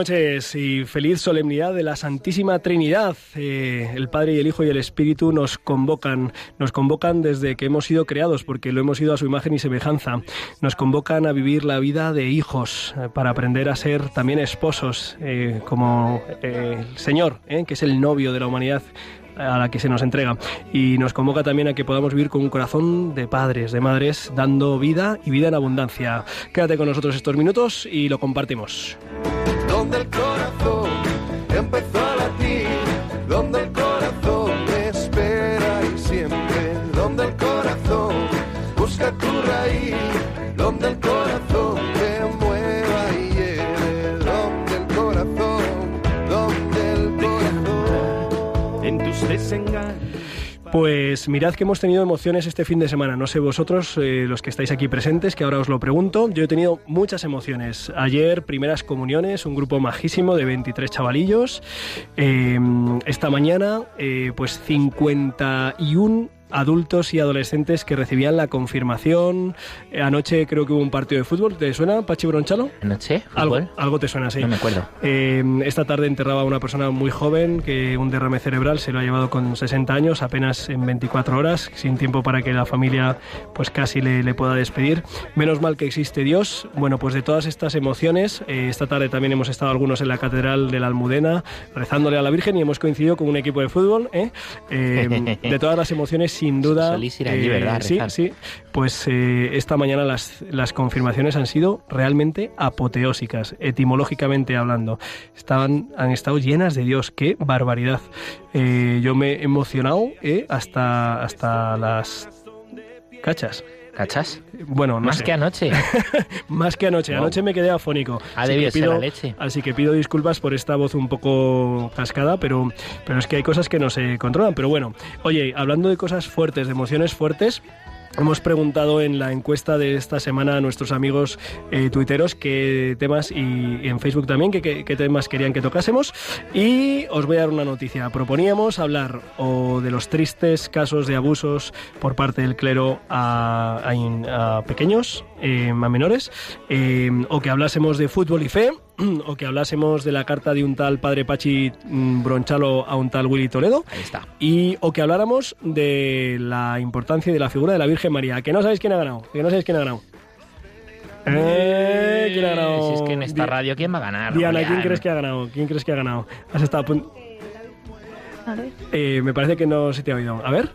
Noches y feliz solemnidad de la Santísima Trinidad. Eh, el Padre y el Hijo y el Espíritu nos convocan, nos convocan desde que hemos sido creados, porque lo hemos sido a su imagen y semejanza. Nos convocan a vivir la vida de hijos, eh, para aprender a ser también esposos, eh, como el Señor, que es el novio de la humanidad a la que se nos entrega. Y nos convoca también a que podamos vivir con un corazón de padres, de madres, dando vida y vida en abundancia. Quédate con nosotros estos minutos y lo compartimos donde el corazón pues mirad que hemos tenido emociones este fin de semana. No sé vosotros, eh, los que estáis aquí presentes, que ahora os lo pregunto. Yo he tenido muchas emociones. Ayer, primeras comuniones, un grupo majísimo de 23 chavalillos. Eh, esta mañana, eh, pues 51 adultos y adolescentes que recibían la confirmación. Eh, anoche creo que hubo un partido de fútbol. ¿Te suena, Pachi Bronchalo? ¿Anoche? Algo, algo te suena, sí. No me acuerdo. Eh, esta tarde enterraba a una persona muy joven que un derrame cerebral se lo ha llevado con 60 años, apenas en 24 horas, sin tiempo para que la familia pues casi le, le pueda despedir. Menos mal que existe Dios. Bueno, pues de todas estas emociones, eh, esta tarde también hemos estado algunos en la Catedral de la Almudena rezándole a la Virgen y hemos coincidido con un equipo de fútbol. de todas las emociones sin duda. Solís ir allí, ¿verdad? Sí, sí. Pues eh, esta mañana las, las confirmaciones han sido realmente apoteósicas, etimológicamente hablando. Estaban, han estado llenas de Dios. ¡Qué barbaridad! Eh, yo me he emocionado eh, hasta, hasta las cachas. ¿Cachas? Bueno, no Más sé. que anoche. Más que anoche. Wow. Anoche me quedé afónico. Ha Así debido que ser la leche. Así que pido disculpas por esta voz un poco cascada, pero, pero es que hay cosas que no se controlan. Pero bueno, oye, hablando de cosas fuertes, de emociones fuertes. Hemos preguntado en la encuesta de esta semana a nuestros amigos eh, tuiteros qué temas y, en Facebook también qué, temas querían que tocásemos y os voy a dar una noticia. Proponíamos hablar o de los tristes casos de abusos por parte del clero a pequeños, eh, a menores, eh, o que hablásemos de fútbol y fe, o que hablásemos de la carta de un tal padre Pachi mm, Bronchalo a un tal Willy Toledo, Ahí está. y o que habláramos de la importancia y de la figura de la Virgen María. Que no sabéis quién ha ganado. Que no sabéis quién ha ganado. Eh, ¿Quién ha ganado? Si es que en esta Di- radio, ¿quién va a ganar? Diana, ¿quién crees que ha ganado? ¿Quién crees que ha ganado? Has estado a pun- A ver. Eh, me parece que no se te ha oído. A ver.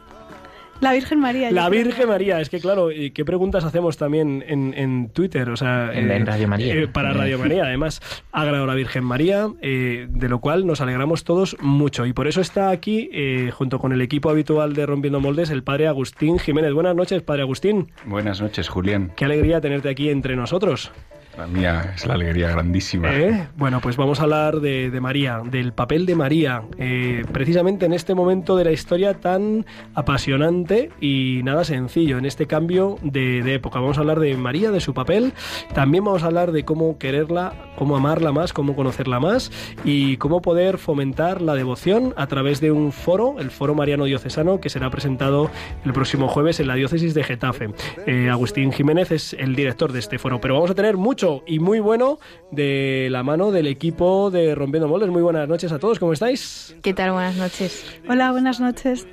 La Virgen María. La creo. Virgen María, es que claro, ¿y ¿qué preguntas hacemos también en, en Twitter? O sea, En- en Radio María. eh, para Radio María, además, ha ganado la Virgen María, eh, de lo cual nos alegramos todos mucho. Y por eso está aquí, eh, junto con el equipo habitual de Rompiendo Moldes, el padre Agustín Jiménez. Buenas noches, padre Agustín. Buenas noches, Julián. Qué alegría tenerte aquí entre nosotros. La mía es la alegría grandísima. ¿Eh? Bueno, pues vamos a hablar de, María, del papel de María, eh, precisamente en este momento de la historia tan apasionante y nada sencillo, en este cambio de, época. Vamos a hablar de María, de su papel, también vamos a hablar de cómo quererla, cómo amarla más, cómo conocerla más y cómo poder fomentar la devoción a través de un foro, el Foro Mariano Diocesano, que será presentado el próximo jueves en la diócesis de Getafe. Eh, Agustín Jiménez es el director de este foro, pero vamos a tener mucho y muy bueno de la mano del equipo de Rompiendo Moldes. Muy buenas noches a todos, ¿cómo estáis? ¿Qué tal? Buenas noches. Hola, buenas noches.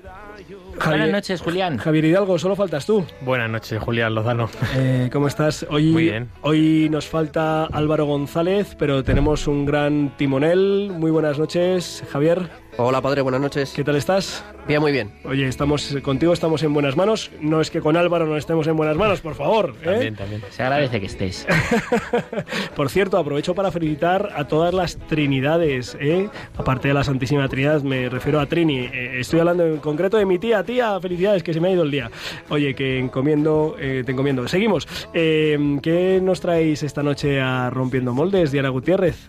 Buenas noches, Julián. Javier Hidalgo, solo faltas tú. Buenas noches, Julián Lozano. Eh, ¿Cómo estás? Hoy, Muy bien. Hoy nos falta Álvaro González, pero tenemos un gran timonel. Muy buenas noches, Javier. Hola padre, buenas noches. ¿Qué tal estás? Bien, muy bien. Oye, estamos contigo, estamos en buenas manos. No es que con Álvaro no estemos en buenas manos, por favor. ¿eh? También, también. Se agradece que estés. Por cierto, aprovecho para felicitar a todas las Trinidades, ¿eh? aparte de la Santísima Trinidad, me refiero a Trini. Eh, estoy hablando en concreto de mi tía, tía, felicidades, que se me ha ido el día. Oye, que encomiendo, eh, te encomiendo. Seguimos. Eh, ¿Qué nos traéis esta noche a Rompiendo Moldes, Diana Gutiérrez?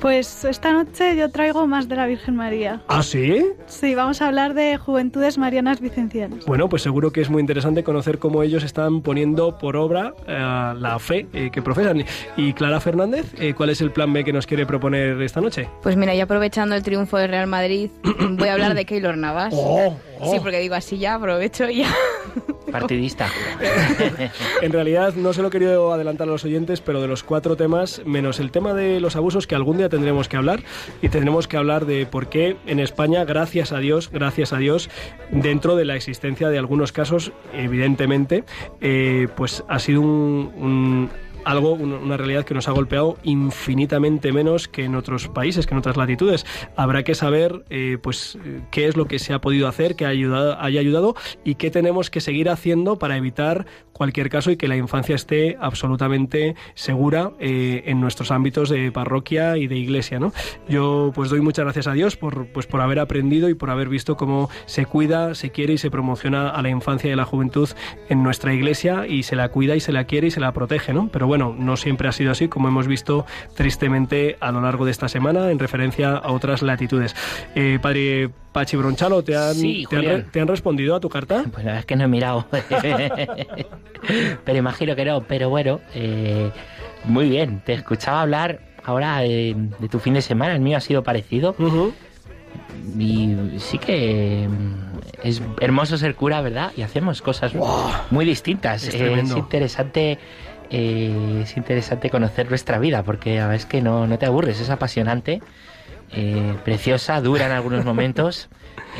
Pues esta noche yo traigo más de la Virgen María. ¿Ah, sí? Sí, vamos a hablar de Juventudes Marianas Vicencianas. Bueno, pues seguro que es muy interesante conocer cómo ellos están poniendo por obra eh, la fe eh, que profesan. Y Clara Fernández, eh, ¿cuál es el plan B que nos quiere proponer esta noche? Pues mira, y aprovechando el triunfo del Real Madrid, voy a hablar de Keylor Navas. Oh, Sí, porque digo así ya, aprovecho y ya. Partidista. En realidad no se lo he querido adelantar a los oyentes, pero de los cuatro temas, menos el tema de los abusos, que algún día tendremos que hablar, y tendremos que hablar de por qué en España, gracias a Dios, gracias a Dios, dentro de la existencia de algunos casos, evidentemente, eh, pues ha sido un- un algo, un- una realidad que nos ha golpeado infinitamente menos que en otros países, que en otras latitudes. Habrá que saber, eh, pues, eh, qué es lo que se ha podido hacer, que ha ayudado, haya ayudado y qué tenemos que seguir haciendo para evitar cualquier caso y que la infancia esté absolutamente segura eh, en nuestros ámbitos de parroquia y de iglesia, ¿no? Yo, pues, doy muchas gracias a Dios por, pues, por haber aprendido y por haber visto cómo se cuida, se quiere y se promociona a la infancia y a la juventud en nuestra iglesia y se la cuida y se la quiere y se la protege, ¿no? Pero bueno, no siempre ha sido así, como hemos visto tristemente a lo largo de esta semana en referencia a otras latitudes. Eh, padre Pachi Bronchalo, ¿te han, Sí, te han. ¿te han respondido a tu carta? Pues la verdad es que no he mirado. pero imagino que no. Pero bueno, eh, muy bien. Te escuchaba hablar ahora de tu fin de semana. El mío ha sido parecido. Y sí que mm, es hermoso ser cura, ¿verdad? Y hacemos cosas muy distintas. Es Eh, interesante. eh, es interesante conocer nuestra vida porque a veces que no, no te aburres, es apasionante, eh, preciosa, dura en algunos momentos,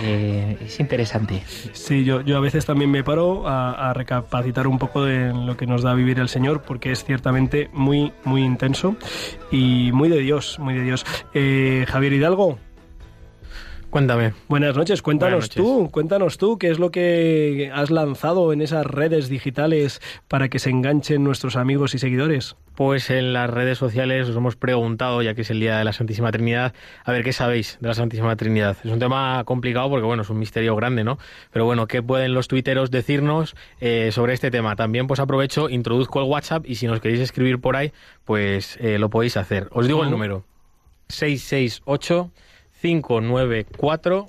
eh, es interesante. Sí, yo, yo a veces también me paro a, a recapacitar un poco de lo que nos da vivir el Señor, porque es ciertamente muy, muy intenso y muy de Dios, muy de Dios. Eh, Javier Hidalgo, Cuéntame. buenas noches, cuéntanos Buenas noches. tú, cuéntanos tú qué es lo que has lanzado en esas redes digitales para que se enganchen nuestros amigos y seguidores. Pues en las redes sociales os hemos preguntado, ya que es el Día de la Santísima Trinidad, a ver qué sabéis de la Santísima Trinidad. Es un tema complicado porque, bueno, es un misterio grande, ¿no? Pero bueno, ¿qué pueden los tuiteros decirnos eh, sobre este tema? También, pues aprovecho, introduzco el WhatsApp y si nos queréis escribir por ahí, pues eh, lo podéis hacer. Os digo el número. 668 594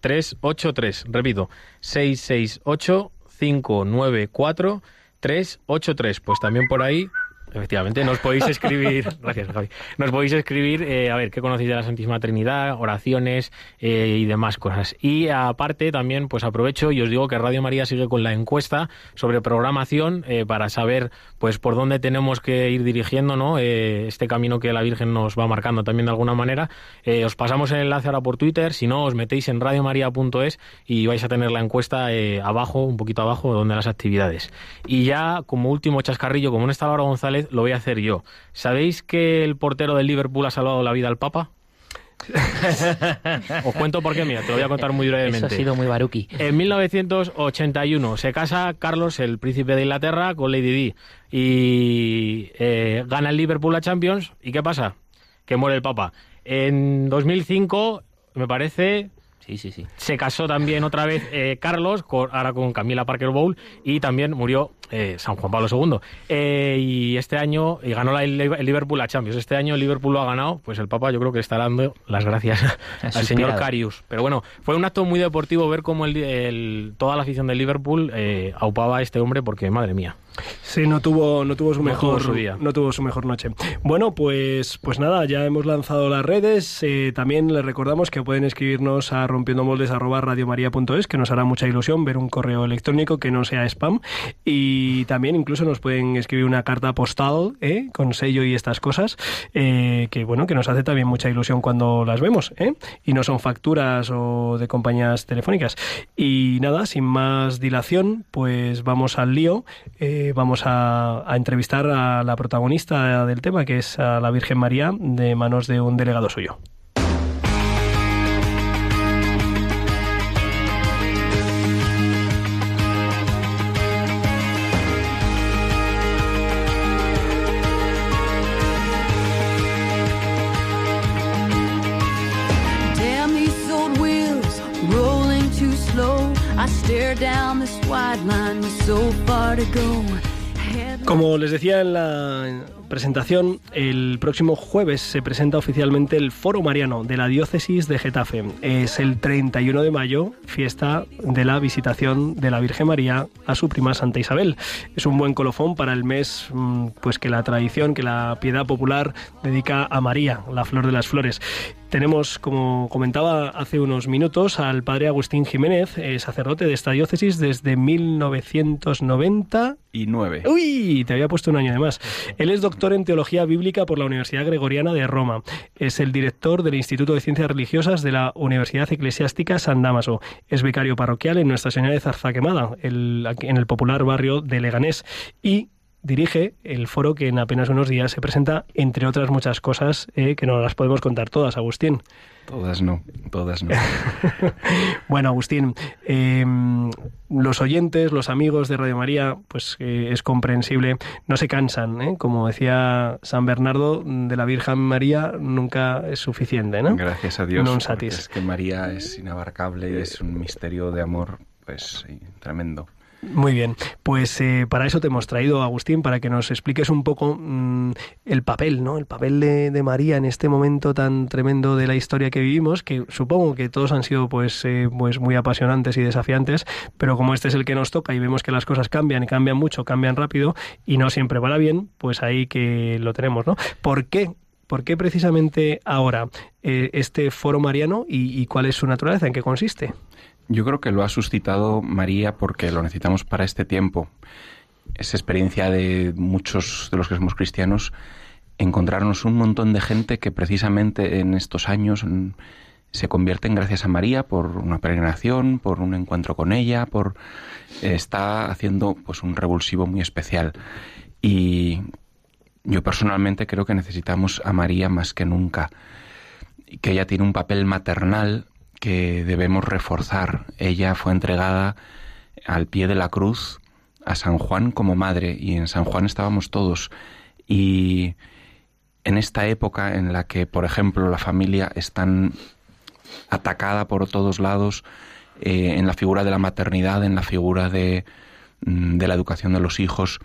383. Repito, 668 594 383. Pues también por ahí, efectivamente, nos podéis escribir. gracias, Javi. Nos podéis escribir, eh, a ver, qué conocéis de la Santísima Trinidad, oraciones eh, y demás cosas. Y aparte, también, pues aprovecho y os digo que Radio María sigue con la encuesta sobre programación eh, para saber, pues, por dónde tenemos que ir dirigiendo, ¿no? Eh, este camino que la Virgen nos va marcando también de alguna manera. Os pasamos el enlace ahora por Twitter, si no, os metéis en radiomaria.es y vais a tener la encuesta eh, abajo, un poquito abajo, donde las actividades. Y ya, como último chascarrillo, como no está Laura González, lo voy a hacer yo. ¿Sabéis que el portero del Liverpool ha salvado la vida al Papa? Os cuento por qué, mira, te lo voy a contar muy brevemente. Eso ha sido muy baruki. En 1981 se casa Carlos, el príncipe de Inglaterra, con Lady Di y eh, gana el Liverpool la Champions. ¿Y qué pasa? Que muere el Papa. En 2005, me parece, Sí, sí, sí. se casó también otra vez eh, Carlos, con- ahora con Camila Parker Bowl, y también murió eh, San Juan Pablo II. Eh, y este año, y ganó la- el Liverpool la Champions. Este año el Liverpool lo ha ganado, pues el Papa yo creo que le está dando las gracias al suspirado. señor Carius. Pero bueno, fue un acto muy deportivo ver cómo el, el- toda la afición del Liverpool eh, aupaba a este hombre, porque madre mía. Sí, no tuvo, no tuvo su No mejor tuvo su día. no tuvo su mejor noche. Bueno, pues, pues nada, ya hemos lanzado las redes. Eh, también les recordamos que pueden escribirnos a rompiendomoldes@radiomaria.es, que nos hará mucha ilusión ver un correo electrónico que no sea spam. Y también incluso nos pueden escribir una carta postal ¿eh? con sello y estas cosas, eh, que bueno, que nos hace también mucha ilusión cuando las vemos, ¿eh? y no son facturas o de compañías telefónicas. Y nada, sin más dilación, pues vamos al lío. Eh, vamos a, a entrevistar a la protagonista del tema, que es a la Virgen María, de manos de un delegado suyo. Como les decía en la presentación, el próximo jueves se presenta oficialmente el Foro Mariano de la Diócesis de Getafe. Es el 31 de mayo, fiesta de la visitación de la Virgen María a su prima Santa Isabel. Es un buen colofón para el mes mm, pues que la tradición, que la piedad popular dedica a María, la flor de las flores. Tenemos, como comentaba hace unos minutos, al padre Agustín Jiménez, eh, sacerdote de esta diócesis desde 1990. Y nueve. Uy, te había puesto un año de más. Él es doctor en teología bíblica por la Universidad Gregoriana de Roma. Es el director del Instituto de Ciencias Religiosas de la Universidad Eclesiástica San Damaso. Es vicario parroquial en Nuestra Señora de Zarzaquemada, el- en el popular barrio de Leganés. Y dirige el foro que en apenas unos días se presenta, entre otras muchas cosas eh, que no las podemos contar todas, Agustín. Todas no, todas no. Bueno, Agustín, eh, los oyentes, los amigos de Radio María, pues eh, es comprensible, no se cansan, ¿eh? como decía San Bernardo, de la Virgen María nunca es suficiente, ¿no? Gracias a Dios. Non satis. Es que María es inabarcable es un misterio de amor, pues sí, tremendo. Muy bien, pues eh, para eso te hemos traído, Agustín, para que nos expliques un poco mm, el papel, ¿no? El papel de, María en este momento tan tremendo de la historia que vivimos, que supongo que todos han sido pues, eh, pues muy apasionantes y desafiantes, pero como este es el que nos toca y vemos que las cosas cambian y cambian mucho, cambian rápido y no siempre para bien, pues ahí que lo tenemos, ¿no? ¿Por qué? ¿Por qué precisamente ahora eh, este foro mariano y cuál es su naturaleza? ¿En qué consiste? Yo creo que lo ha suscitado María porque lo necesitamos para este tiempo. Es experiencia de muchos de los que somos cristianos encontrarnos un montón de gente que precisamente en estos años se convierten gracias a María por una peregrinación, por un encuentro con ella, por está haciendo pues un revulsivo muy especial. Y yo personalmente creo que necesitamos a María más que nunca, que ella tiene un papel maternal que debemos reforzar. Ella fue entregada al pie de la cruz a San Juan como madre y en San Juan estábamos todos. Y en esta época en la que, por ejemplo, la familia es tan atacada por todos lados, eh, en la figura de la maternidad, en la figura de, mm, de la educación de los hijos,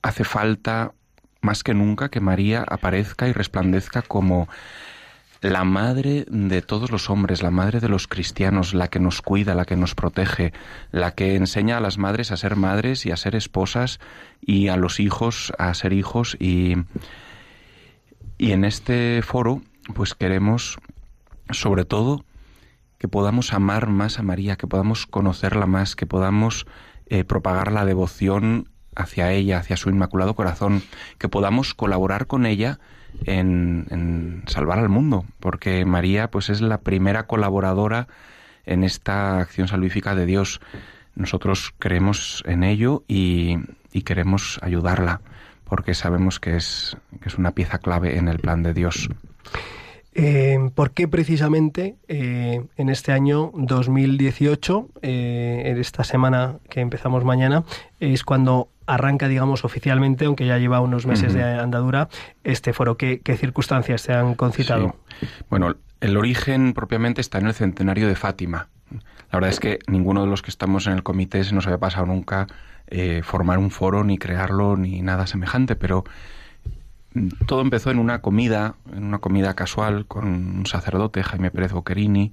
hace falta más que nunca que María aparezca y resplandezca como la madre de todos los hombres, la madre de los cristianos, la que nos cuida, la que nos protege, la que enseña a las madres a ser madres y a ser esposas y a los hijos a ser hijos. Y, y en este foro pues queremos sobre todo que podamos amar más a María, que podamos conocerla más, que podamos eh, propagar la devoción hacia ella, hacia su inmaculado corazón, que podamos colaborar con ella en, salvar al mundo, porque María pues es la primera colaboradora en esta acción salvífica de Dios. Nosotros creemos en ello y, y queremos ayudarla, porque sabemos que es, que es una pieza clave en el plan de Dios. Eh, ¿Por qué precisamente eh, en este año 2018, eh, en esta semana que empezamos mañana, es cuando arranca, digamos, oficialmente, aunque ya lleva unos meses de andadura, este foro? ¿Qué, qué circunstancias se han concitado? Sí. Bueno, el origen propiamente está en el centenario de Fátima. La verdad es que ninguno de los que estamos en el comité se nos había pasado nunca eh, formar un foro, ni crearlo, ni nada semejante, pero mm, todo empezó en una comida, en una comida casual con un sacerdote, Jaime Pérez Boquerini,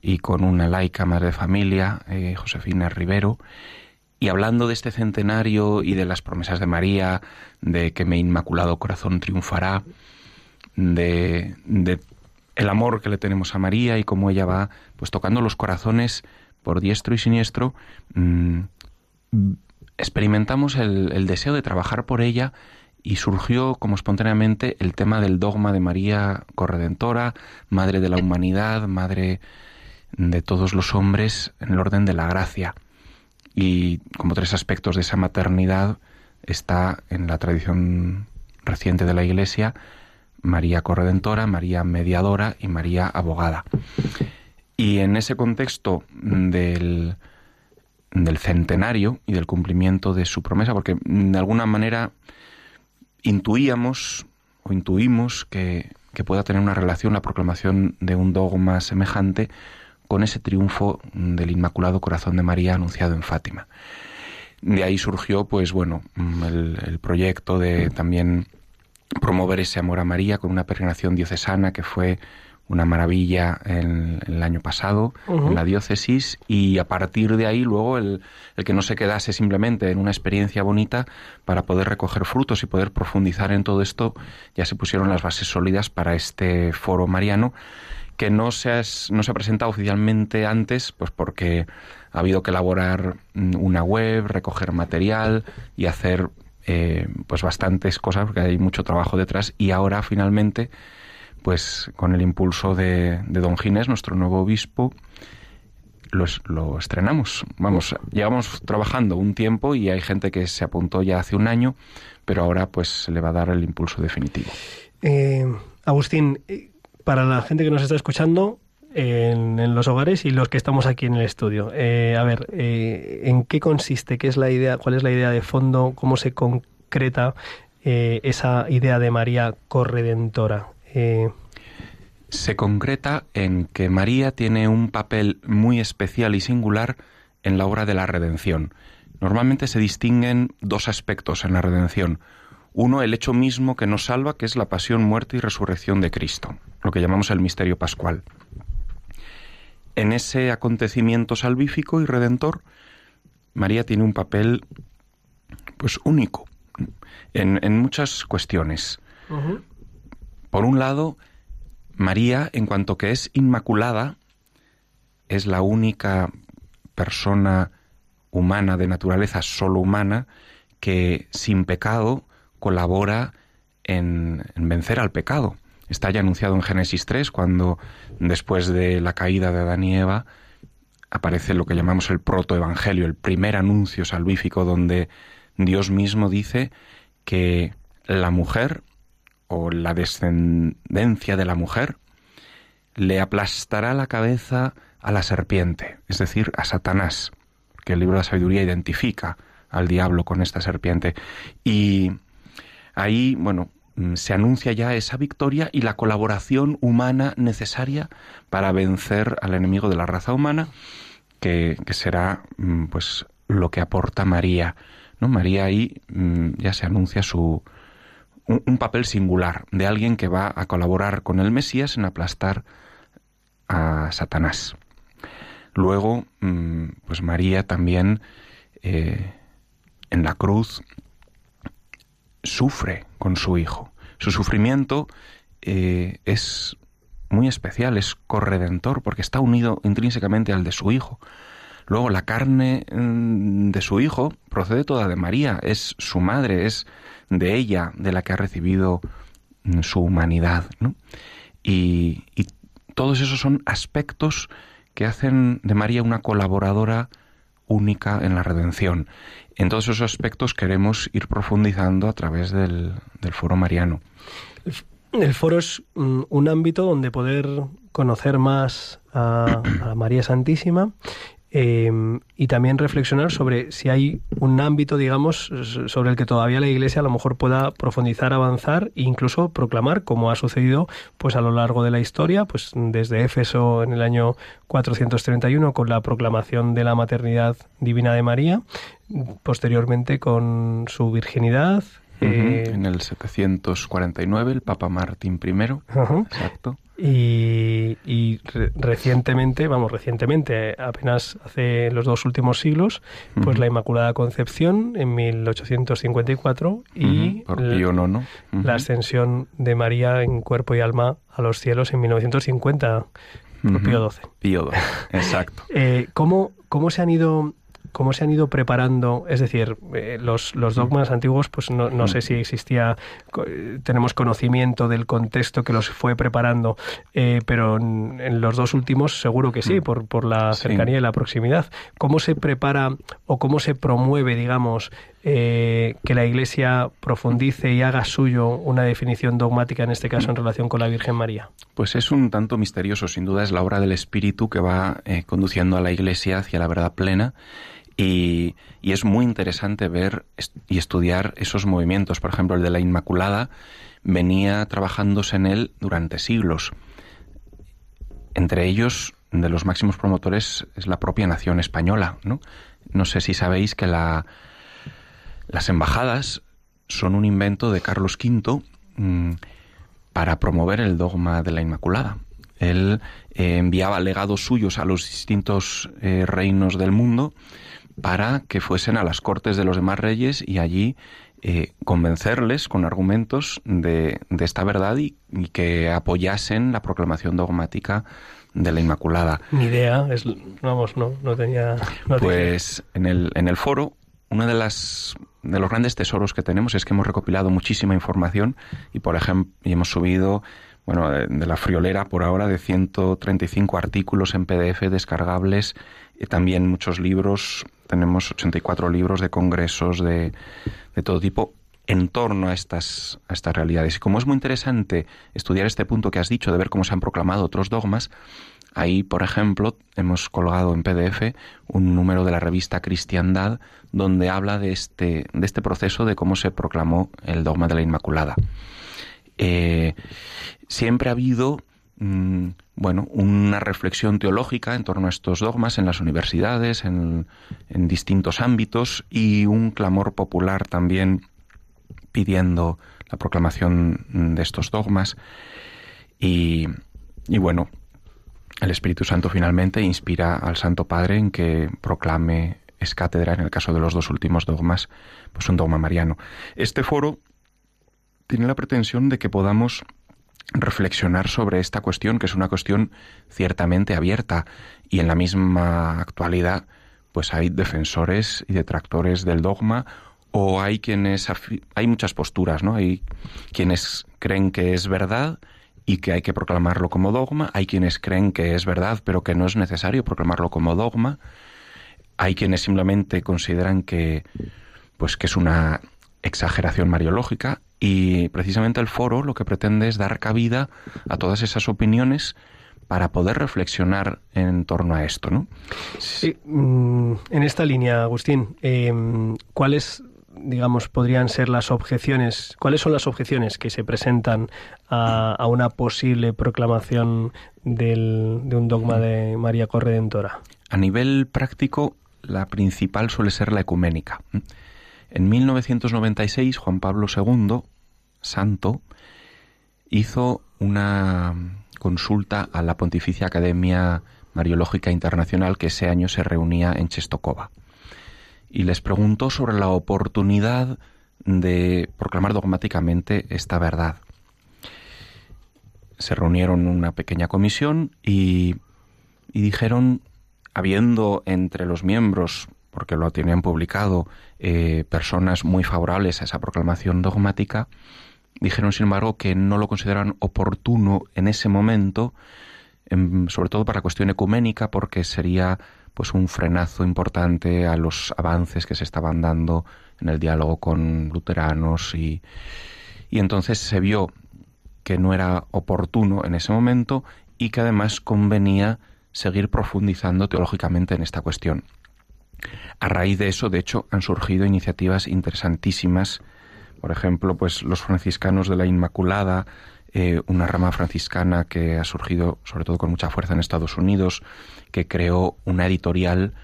y con una laica madre de familia, eh, Josefina Rivero, y hablando de este centenario y de las promesas de María, de que mi inmaculado corazón triunfará, de, de el amor que le tenemos a María y cómo ella va pues tocando los corazones por diestro y siniestro, mm, experimentamos el, el deseo de trabajar por ella y surgió como espontáneamente el tema del dogma de María corredentora, madre de la humanidad, madre de todos los hombres en el orden de la gracia. Y como tres aspectos de esa maternidad está en la tradición reciente de la Iglesia María corredentora, María mediadora y María abogada. Y en ese contexto del, del centenario y del cumplimiento de su promesa, porque de alguna manera intuíamos o intuimos que, que pueda tener una relación la proclamación de un dogma semejante con ese triunfo del Inmaculado Corazón de María anunciado en Fátima. De ahí surgió, pues bueno, el, el proyecto de también promover ese amor a María con una peregrinación diocesana que fue una maravilla en, en el año pasado en la diócesis y a partir de ahí luego el, el que no se quedase simplemente en una experiencia bonita para poder recoger frutos y poder profundizar en todo esto ya se pusieron las bases sólidas para este foro mariano que no se, ha, no se ha presentado oficialmente antes pues porque ha habido que elaborar mm, una web, recoger material y hacer eh, pues bastantes cosas porque hay mucho trabajo detrás y ahora finalmente pues con el impulso de, de don Ginés, nuestro nuevo obispo, lo, lo estrenamos. Vamos, llevamos trabajando un tiempo y hay gente que se apuntó ya hace un año, pero ahora pues le va a dar el impulso definitivo. Eh, Agustín, eh, para la gente que nos está escuchando en, los hogares y los que estamos aquí en el estudio, eh, a ver, eh, ¿en qué consiste? ¿Qué es la idea? ¿Cuál es la idea de fondo? ¿Cómo se concreta eh, esa idea de María corredentora? Se concreta en que María tiene un papel muy especial y singular en la obra de la redención. Normalmente se distinguen dos aspectos en la redención. Uno, el hecho mismo que nos salva, que es la pasión, muerte y resurrección de Cristo, lo que llamamos el misterio pascual. En ese acontecimiento salvífico y redentor, María tiene un papel pues único en, en muchas cuestiones. Por un lado, María, en cuanto que es inmaculada, es la única persona humana de naturaleza solo humana que sin pecado colabora en, en vencer al pecado. Está ya anunciado en Génesis 3, cuando después de la caída de Adán y Eva aparece lo que llamamos el protoevangelio, el primer anuncio salvífico donde Dios mismo dice que la mujer o la descendencia de la mujer le aplastará la cabeza a la serpiente, es decir, a Satanás, que el libro de la sabiduría identifica al diablo con esta serpiente. Y ahí, bueno, mm, se anuncia ya esa victoria y la colaboración humana necesaria para vencer al enemigo de la raza humana, que, que será mm, pues lo que aporta María. ¿no? María ahí mm, ya se anuncia su, un, papel singular de alguien que va a colaborar con el Mesías en aplastar a Satanás. Luego, pues María también eh, en la cruz sufre con su hijo. Su sufrimiento eh, es muy especial, es corredentor, porque está unido intrínsecamente al de su hijo. Luego, la carne mm, de su hijo procede toda de María, es su madre, es de ella de la que ha recibido mm, su humanidad. Y, y todos esos son aspectos que hacen de María una colaboradora única en la redención. En todos esos aspectos queremos ir profundizando a través del, foro mariano. El foro es mm, un ámbito donde poder conocer más a, a María Santísima eh, y también reflexionar sobre si hay un ámbito, digamos, sobre el que todavía la Iglesia a lo mejor pueda profundizar, avanzar e incluso proclamar, como ha sucedido pues a lo largo de la historia, pues desde Éfeso en el año 431 con la proclamación de la maternidad divina de María, posteriormente con su virginidad. Eh, en el 749, el Papa Martín I, exacto. Y, y re- recientemente, vamos, recientemente, apenas hace los dos últimos siglos, pues la Inmaculada Concepción en 1854 y la- IX. La ascensión de María en cuerpo y alma a los cielos en 1950 por. Pío XII. Pío XII, exacto. Eh, ¿cómo, ¿Cómo se han ido cómo se han ido preparando? Es decir, eh, los, los dogmas antiguos, pues no, no sé si existía, tenemos conocimiento del contexto que los fue preparando, eh, pero en, en los dos últimos seguro que sí, por, por la Sí. cercanía y la proximidad. ¿Cómo se prepara o cómo se promueve, digamos, eh, que la Iglesia profundice y haga suyo una definición dogmática, en este caso en relación con la Virgen María? Pues es un tanto misterioso, sin duda es la obra del Espíritu que va eh, conduciendo a la Iglesia hacia la verdad plena y, es muy interesante ver y estudiar esos movimientos. Por ejemplo, el de la Inmaculada venía trabajándose en él durante siglos. Entre ellos, de los máximos promotores es la propia nación española. No, sé si sabéis que la, las embajadas son un invento de Carlos V mm, para promover el dogma de la Inmaculada. Él eh, enviaba legados suyos a los distintos eh, reinos del mundo para que fuesen a las cortes de los demás reyes y allí eh, convencerles con argumentos de, de esta verdad y, y que apoyasen la proclamación dogmática de la Inmaculada. Ni idea, es, vamos, no, no tenía... no tenía- Pues en el, en el foro, uno de, las, de los grandes tesoros que tenemos es que hemos recopilado muchísima información y, por ejemplo, y hemos subido, bueno, de, de la friolera por ahora, de 135 artículos en PDF descargables y también muchos libros. Tenemos 84 libros de congresos de, de todo tipo en torno a estas, a estas realidades. Y como es muy interesante estudiar este punto que has dicho de ver cómo se han proclamado otros dogmas, Ahí, por ejemplo, hemos colgado en PDF un número de la revista Cristiandad donde habla de este, de este proceso de cómo se proclamó el dogma de la Inmaculada. Eh, siempre ha habido mm, bueno, una reflexión teológica en torno a estos dogmas en las universidades, en, en distintos ámbitos y un clamor popular también pidiendo la proclamación de estos dogmas. Y, y bueno, el Espíritu Santo finalmente inspira al Santo Padre en que proclame es cátedra, en el caso de los dos últimos dogmas, pues un dogma mariano. Este foro tiene la pretensión de que podamos reflexionar sobre esta cuestión, que es una cuestión ciertamente abierta y en la misma actualidad pues hay defensores y detractores del dogma o hay quienes hay muchas posturas, ¿no? Hay quienes creen que es verdad y que hay que proclamarlo como dogma, hay quienes creen que es verdad, pero que no es necesario proclamarlo como dogma. Hay quienes simplemente consideran que pues que es una exageración mariológica y precisamente el foro lo que pretende es dar cabida a todas esas opiniones para poder reflexionar en torno a esto, ¿no? Sí, mm, en esta línea, Agustín, eh, ¿cuáles, digamos, podrían ser las objeciones? ¿Cuáles son las objeciones que se presentan a, a una posible proclamación del- de un dogma de María Corredentora? A nivel práctico, la principal suele ser la ecuménica. En 1996, Juan Pablo II, santo, hizo una consulta a la Pontificia Academia Mariológica Internacional que ese año se reunía en Chestokova. Y les preguntó sobre la oportunidad de proclamar dogmáticamente esta verdad. Se reunieron una pequeña comisión y, dijeron habiendo entre los miembros, porque lo tenían publicado, eh, personas muy favorables a esa proclamación dogmática, dijeron, sin embargo, que no lo consideran oportuno en ese momento, em, sobre todo para la cuestión ecuménica, porque sería pues un frenazo importante a los avances que se estaban dando en el diálogo con luteranos y, y entonces se vio que no era oportuno en ese momento y que además convenía seguir profundizando teológicamente en esta cuestión. A raíz de eso, de hecho, han surgido iniciativas interesantísimas. Por ejemplo, pues los franciscanos de la Inmaculada, eh, una rama franciscana que ha surgido sobre todo con mucha fuerza en Estados Unidos, que creó una editorial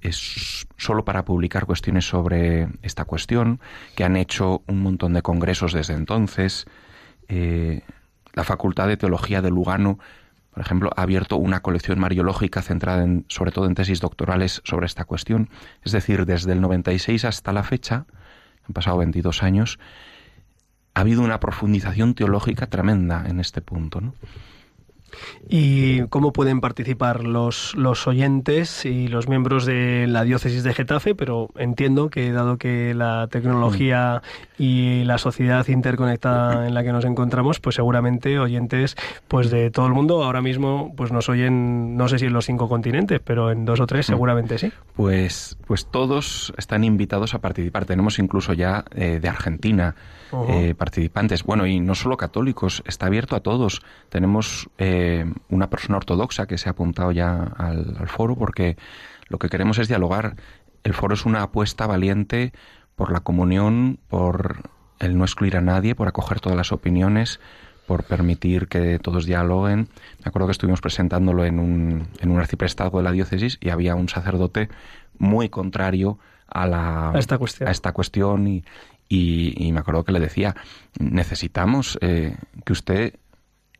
es solo para publicar cuestiones sobre esta cuestión, que han hecho un montón de congresos desde entonces. Eh, la Facultad de Teología de Lugano, por ejemplo, ha abierto una colección mariológica centrada en, sobre todo en tesis doctorales sobre esta cuestión. Es decir, desde el 96 hasta la fecha, han pasado 22 años, ha habido una profundización teológica tremenda en este punto. ¿no? ¿Y cómo pueden participar los, los oyentes y los miembros de la diócesis de Getafe? Pero entiendo que dado que la tecnología y la sociedad interconectada en la que nos encontramos, pues seguramente oyentes pues de todo el mundo ahora mismo pues nos oyen, no sé si en los cinco continentes, pero en dos o tres seguramente sí. Pues, pues todos están invitados a participar. Tenemos incluso ya eh, de Argentina eh, participantes. Bueno, y no solo católicos, está abierto a todos. Tenemos eh, una persona ortodoxa que se ha apuntado ya al, al foro porque lo que queremos es dialogar. El foro es una apuesta valiente por la comunión, por el no excluir a nadie, por acoger todas las opiniones, por permitir que todos dialoguen. Me acuerdo que estuvimos presentándolo en un, en un arciprestazgo de la diócesis y había un sacerdote muy contrario a, la, A esta cuestión. a esta cuestión y, Y, y me acuerdo que le decía, necesitamos eh, que usted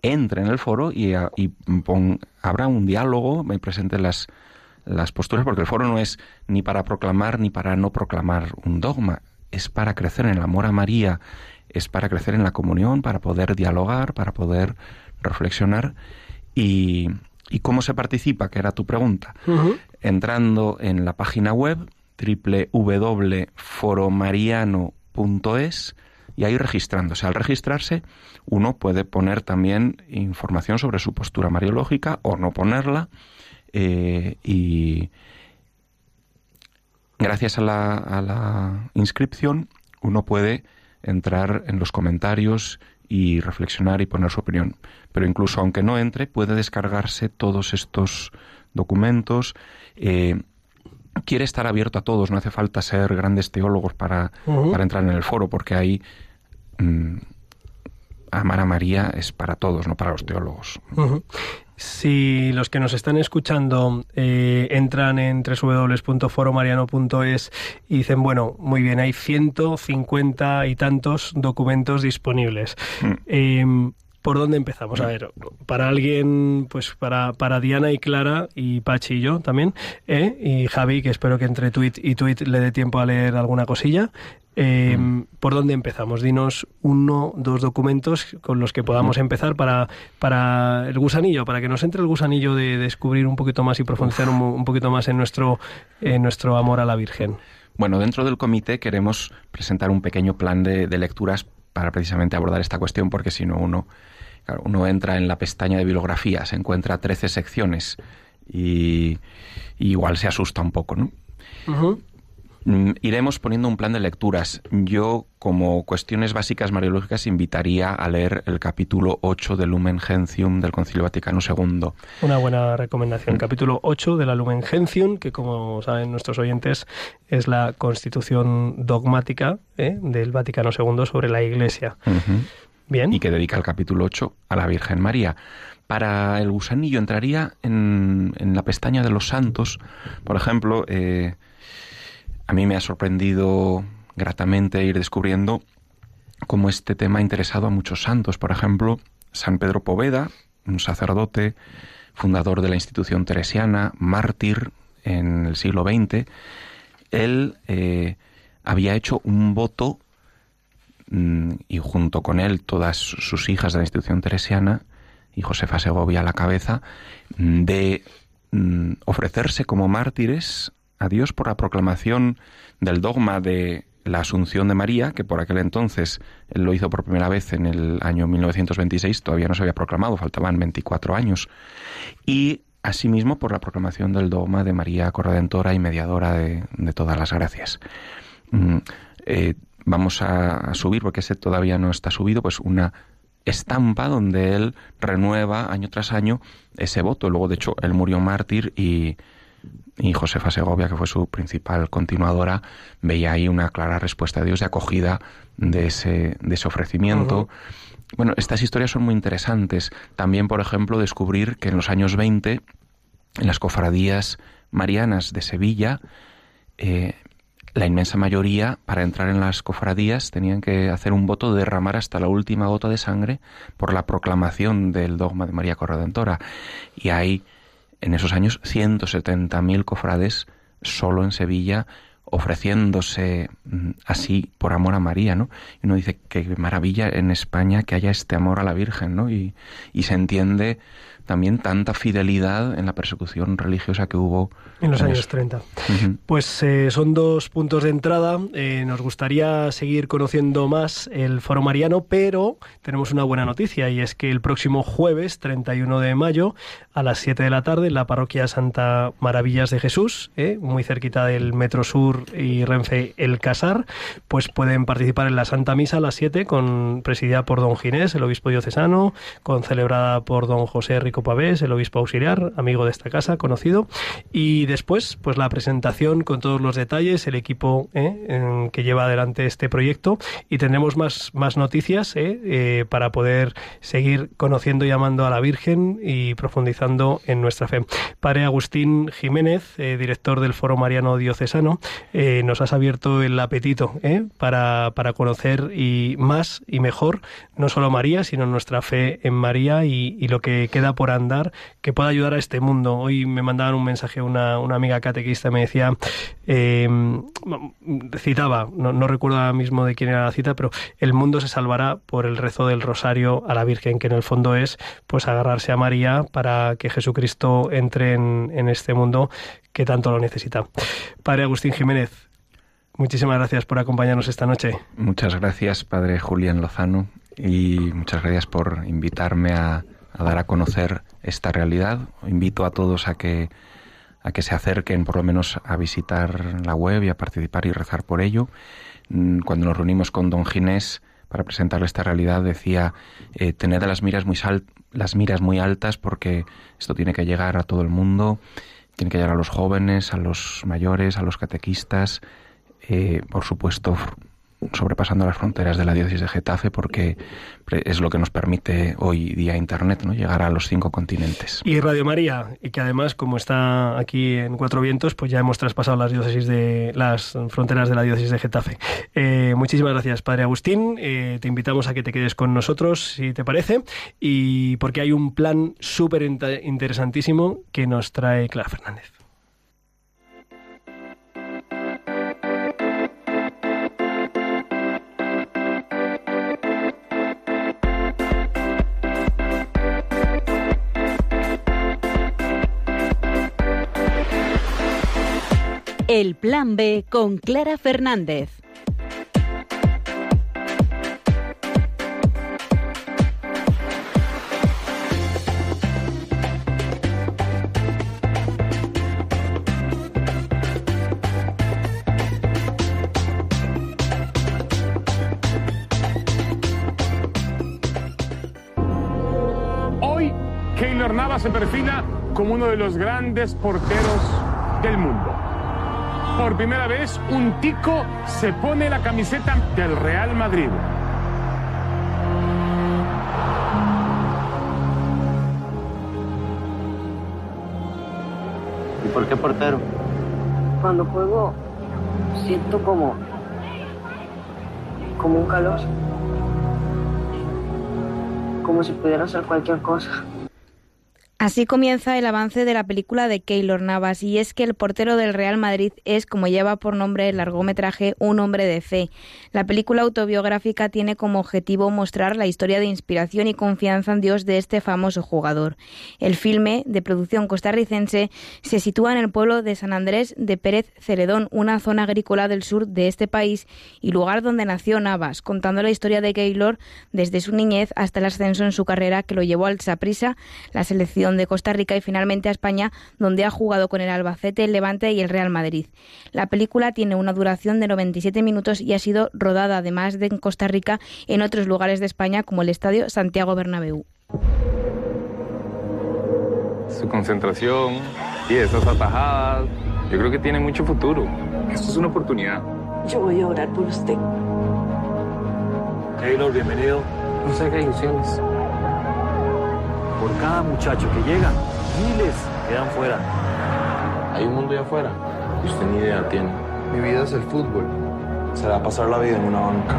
entre en el foro y, a- y pon- abra un diálogo, me presente las, las posturas, porque el foro no es ni para proclamar ni para no proclamar un dogma, es para crecer en el amor a María, es para crecer en la comunión, para poder dialogar, para poder reflexionar. ¿Y, y cómo se participa? Que era tu pregunta. Entrando en la página web www.foromariano.es y ahí registrándose. Al registrarse, uno puede poner también información sobre su postura mariológica o no ponerla. eh, y gracias a la, a la inscripción, uno puede entrar en los comentarios y reflexionar y poner su opinión. Pero incluso aunque no entre, puede descargarse todos estos documentos. eh, quiere estar abierto a todos, no hace falta ser grandes teólogos para, entrar en el foro, porque ahí mm, amar a María es para todos, no para los teólogos. Si los que nos están escuchando eh, entran en www.foromariano.es y dicen, bueno, muy bien, hay 150 y tantos documentos disponibles. Eh, ¿Por dónde empezamos? A ver, para alguien, pues para, para Diana y Clara y Pachi y yo también, ¿eh? y Javi, que espero que entre tweet y tweet le dé tiempo a leer alguna cosilla. Eh, ¿Por dónde empezamos? Dinos uno, dos documentos con los que podamos empezar para, para el gusanillo, para que nos entre el gusanillo de descubrir un poquito más y profundizar un, un poquito más en nuestro, en nuestro amor a la Virgen. Bueno, dentro del comité queremos presentar un pequeño plan de, de lecturas para precisamente abordar esta cuestión, porque si no uno, uno entra en la pestaña de bibliografía, se encuentra 13 secciones y, igual se asusta un poco, ¿no? Iremos poniendo un plan de lecturas. Yo, como cuestiones básicas mariológicas, invitaría a leer el capítulo 8 del Lumen Gentium del Concilio Vaticano II. Una buena recomendación. Capítulo 8 de la Lumen Gentium, que como saben nuestros oyentes es la constitución dogmática ¿eh? del Vaticano II sobre la Iglesia. Bien. Y que dedica el capítulo 8 a la Virgen María. Para el gusanillo entraría en, en la pestaña de los santos. Por ejemplo, eh, a mí me ha sorprendido gratamente ir descubriendo cómo este tema ha interesado a muchos santos. Por ejemplo, San Pedro Poveda, un sacerdote, fundador de la institución teresiana, mártir en el siglo XX, él eh, había hecho un voto mm, y junto con él todas sus hijas de la institución teresiana y Josefa Segovia a la cabeza, de mm, ofrecerse como mártires a Dios por la proclamación del dogma de la Asunción de María, que por aquel entonces él lo hizo por primera vez en el año 1926, todavía no se había proclamado, faltaban 24 años, y asimismo por la proclamación del dogma de María corredentora y mediadora de, todas las gracias. Mm, eh, vamos a, a subir, porque ese todavía no está subido, pues una estampa donde él renueva año tras año ese voto. Luego, de hecho, él murió mártir y, y Josefa Segovia, que fue su principal continuadora, veía ahí una clara respuesta de Dios de acogida de ese, de ese ofrecimiento. Bueno, estas historias son muy interesantes. También, por ejemplo, descubrir que en los años 20, en las cofradías marianas de Sevilla, eh, la inmensa mayoría, para entrar en las cofradías, tenían que hacer un voto de derramar hasta la última gota de sangre por la proclamación del dogma de María Corredentora. Y hay, en esos años, 170.000 cofrades solo en Sevilla ofreciéndose mm, así por amor a María, ¿no? Y uno dice que maravilla en España que haya este amor a la Virgen, ¿no? Y se entiende también tanta fidelidad en la persecución religiosa que hubo En los años eso. 30. Ujú. Pues eh, son dos puntos de entrada. Eh, nos gustaría seguir conociendo más el Foro Mariano, pero tenemos una buena noticia y es que el próximo jueves 31 de mayo a las 7 de la tarde en la parroquia Santa Maravillas de Jesús, eh, muy cerquita del Metro Sur y Renfe El Casar, pues pueden participar en la Santa Misa a las 7 con presidida por don Ginés, el obispo diocesano, con celebrada por don José Rico Francisco Pavés, el obispo auxiliar, amigo de esta casa, conocido. Y después, pues la presentación con todos los detalles, el equipo ¿eh? que lleva adelante este proyecto. Y tendremos más, más noticias ¿eh? Eh, para poder seguir conociendo y amando a la Virgen y profundizando en nuestra fe. Padre Agustín Jiménez, eh, director del Foro Mariano Diocesano, eh, nos has abierto el apetito para, para conocer y más y mejor no solo María, sino nuestra fe en María y, y lo que queda por andar que pueda ayudar a este mundo. Hoy me mandaban un mensaje una, una amiga catequista, me decía, eh, citaba, no, no recuerdo ahora mismo de quién era la cita, pero el mundo se salvará por el rezo del rosario a la Virgen, que en el fondo es pues agarrarse a María para que Jesucristo entre en, en este mundo que tanto lo necesita. Padre Agustín Jiménez, muchísimas gracias por acompañarnos esta noche. Muchas gracias, Padre Julián Lozano, y muchas gracias por invitarme a, a dar a conocer esta realidad. Invito a todos a que a que se acerquen por lo menos a visitar la web y a participar y rezar por ello. Mm, Cuando nos reunimos con don Ginés para presentarle esta realidad decía eh, tened las miras muy las miras muy altas porque esto tiene que llegar a todo el mundo, tiene que llegar a los jóvenes, a los mayores, a los catequistas, eh, por supuesto sobrepasando las fronteras de la diócesis de Getafe porque es lo que nos permite hoy día Internet, ¿no? llegar a los cinco continentes. Y Radio María, y que además, como está aquí en Cuatro Vientos, pues ya hemos traspasado las diócesis de las fronteras de la diócesis de Getafe. Eh, muchísimas gracias, Padre Agustín. Eh, te invitamos a que te quedes con nosotros, si te parece, y porque hay un plan súper interesantísimo que nos trae Clara Fernández. El Plan B con Clara Fernández. Hoy, Keylor Navas se perfila como uno de los grandes porteros del mundo. Por primera vez, un tico se pone la camiseta del Real Madrid. ¿Y por qué portero? Cuando juego siento como como un calor. Como si pudiera hacer cualquier cosa. Así comienza el avance de la película de Keylor Navas y es que el portero del Real Madrid es, como lleva por nombre el largometraje, un hombre de fe. La película autobiográfica tiene como objetivo mostrar la historia de inspiración y confianza en Dios de este famoso jugador. El filme, de producción costarricense, se sitúa en el pueblo de San Andrés de Pérez Celedón, una zona agrícola del sur de este país y lugar donde nació Navas, contando la historia de Keylor desde su niñez hasta el ascenso en su carrera que lo llevó al Saprissa, la selección de Costa Rica y finalmente a España, donde ha jugado con el Albacete, el Levante y el Real Madrid. La película tiene una duración de 97 minutos y ha sido rodada además de en Costa Rica en otros lugares de España como el Estadio Santiago Bernabéu. Su concentración y esas atajadas, yo creo que tiene mucho futuro. Esto es una oportunidad. Yo voy a orar por usted. Taylor, bienvenido. No sé qué ilusiones. Por cada muchacho que llega, miles quedan fuera. Hay un mundo allá afuera y usted ni idea tiene. Mi vida es el fútbol. Será pasar la vida en una banca.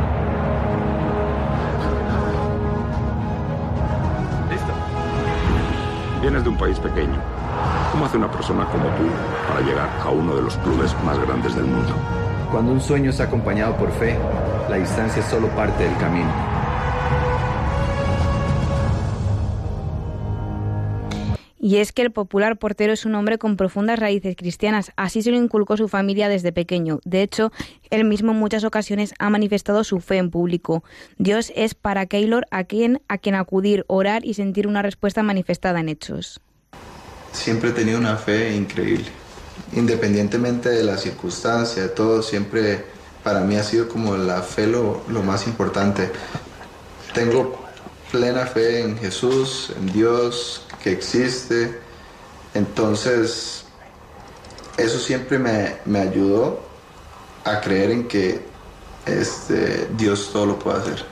¿Listo? Vienes de un país pequeño. ¿Cómo hace una persona como tú para llegar a uno de los clubes más grandes del mundo? Cuando un sueño es acompañado por fe, la distancia es solo parte del camino. Y es que el popular portero es un hombre con profundas raíces cristianas, así se lo inculcó su familia desde pequeño. De hecho, él mismo en muchas ocasiones ha manifestado su fe en público. Dios es para Keylor a quien, a quien acudir, orar y sentir una respuesta manifestada en hechos. Siempre he tenido una fe increíble. Independientemente de la circunstancia, de todo, siempre para mí ha sido como la fe lo, lo más importante. Tengo plena fe en Jesús, en Dios, que existe. Entonces, eso siempre me, me ayudó a creer en que este, Dios todo lo puede hacer.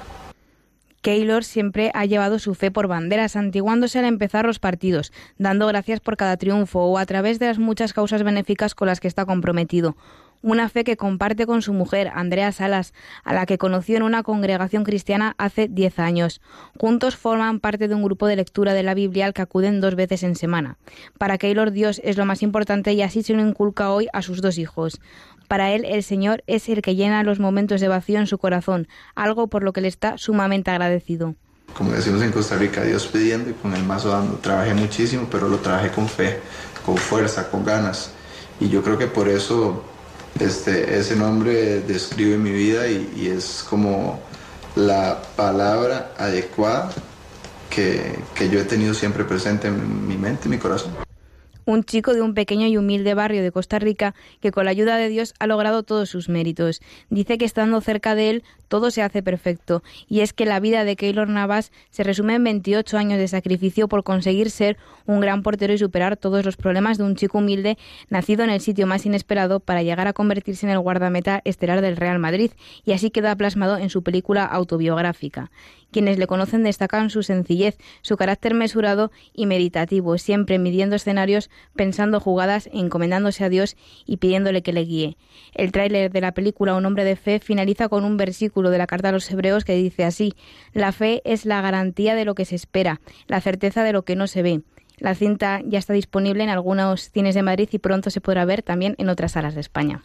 Keylor siempre ha llevado su fe por bandera, santiguándose al empezar los partidos, dando gracias por cada triunfo o a través de las muchas causas benéficas con las que está comprometido. Una fe que comparte con su mujer, Andrea Salas, a la que conoció en una congregación cristiana hace 10 años. Juntos forman parte de un grupo de lectura de la Biblia al que acuden dos veces en semana. Para Keylor Dios es lo más importante y así se lo inculca hoy a sus dos hijos. Para él, el Señor es el que llena los momentos de vacío en su corazón, algo por lo que le está sumamente agradecido. Como decimos en Costa Rica, Dios pidiendo y con el mazo dando. Trabajé muchísimo, pero lo trabajé con fe, con fuerza, con ganas. Y yo creo que por eso este, ese nombre describe mi vida y, es como la palabra adecuada que, que yo he tenido siempre presente en mi mente y mi corazón un chico de un pequeño y humilde barrio de Costa Rica que con la ayuda de Dios ha logrado todos sus méritos. Dice que estando cerca de él todo se hace perfecto, y es que la vida de Keylor Navas se resume en 28 años de sacrificio por conseguir ser un gran portero y superar todos los problemas de un chico humilde nacido en el sitio más inesperado para llegar a convertirse en el guardameta estelar del Real Madrid, y así queda plasmado en su película autobiográfica. Quienes le conocen destacan su sencillez, su carácter mesurado y meditativo, siempre midiendo escenarios, pensando jugadas, encomendándose a Dios y pidiéndole que le guíe. El tráiler de la película Un hombre de fe finaliza con un versículo de la carta a los hebreos que dice así: La fe es la garantía de lo que se espera, la certeza de lo que no se ve. La cinta ya está disponible en algunos cines de Madrid y pronto se podrá ver también en otras salas de España.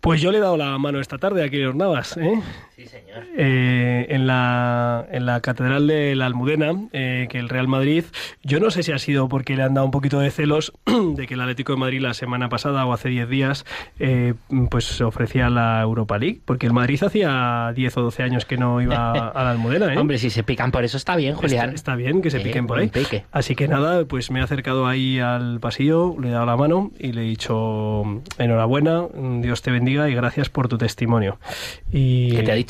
Pues yo le he dado la mano esta tarde a Kirios Navas, ¿eh? Sí, señor. Eh, en, la, en la Catedral de la Almudena, eh, que el Real Madrid, yo no sé si ha sido porque le han dado un poquito de celos de que el Atlético de Madrid la semana pasada o hace 10 días eh, pues ofrecía la Europa League, porque el Madrid hacía 10 o 12 años que no iba a la Almudena. ¿eh? Hombre, si se pican por eso está bien, Julián. Está, está bien que se piquen por ahí. pique. Así que nada, pues me he acercado ahí al pasillo, le he dado la mano y le he dicho enhorabuena, Dios te bendiga y gracias por tu testimonio. Y, ¿Qué te ha dicho?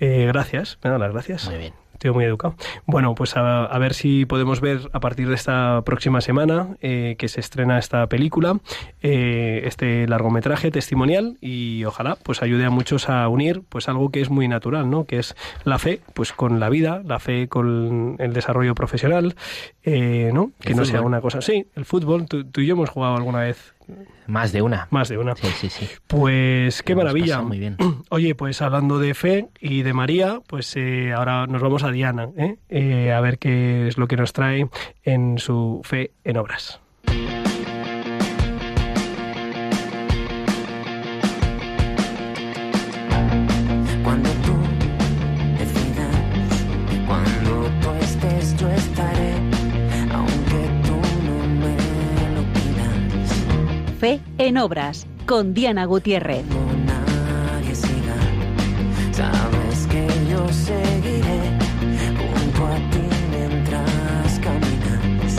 Eh, gracias, me da las gracias. Muy bien. Tío muy educado. Bueno, pues a, a ver si podemos ver a partir de esta próxima semana eh, que se estrena esta película, eh, este largometraje testimonial y ojalá pues ayude a muchos a unir pues algo que es muy natural, ¿no? Que es la fe, pues con la vida, la fe con el desarrollo profesional, eh, ¿no? Que El no sea una cosa. Sí, el fútbol. Tú, tú y yo hemos jugado alguna vez. Más de una. Más de una. Sí, sí, sí. Pues qué maravilla. muy bien. Oye, pues hablando de fe y de María, pues eh, ahora nos vamos a Diana, ¿eh? Eh, a ver qué es lo que nos trae en su fe en obras. Fe en obras con Diana Gutiérrez. Nadie siga, sabes que yo seguiré junto a ti mientras caminas.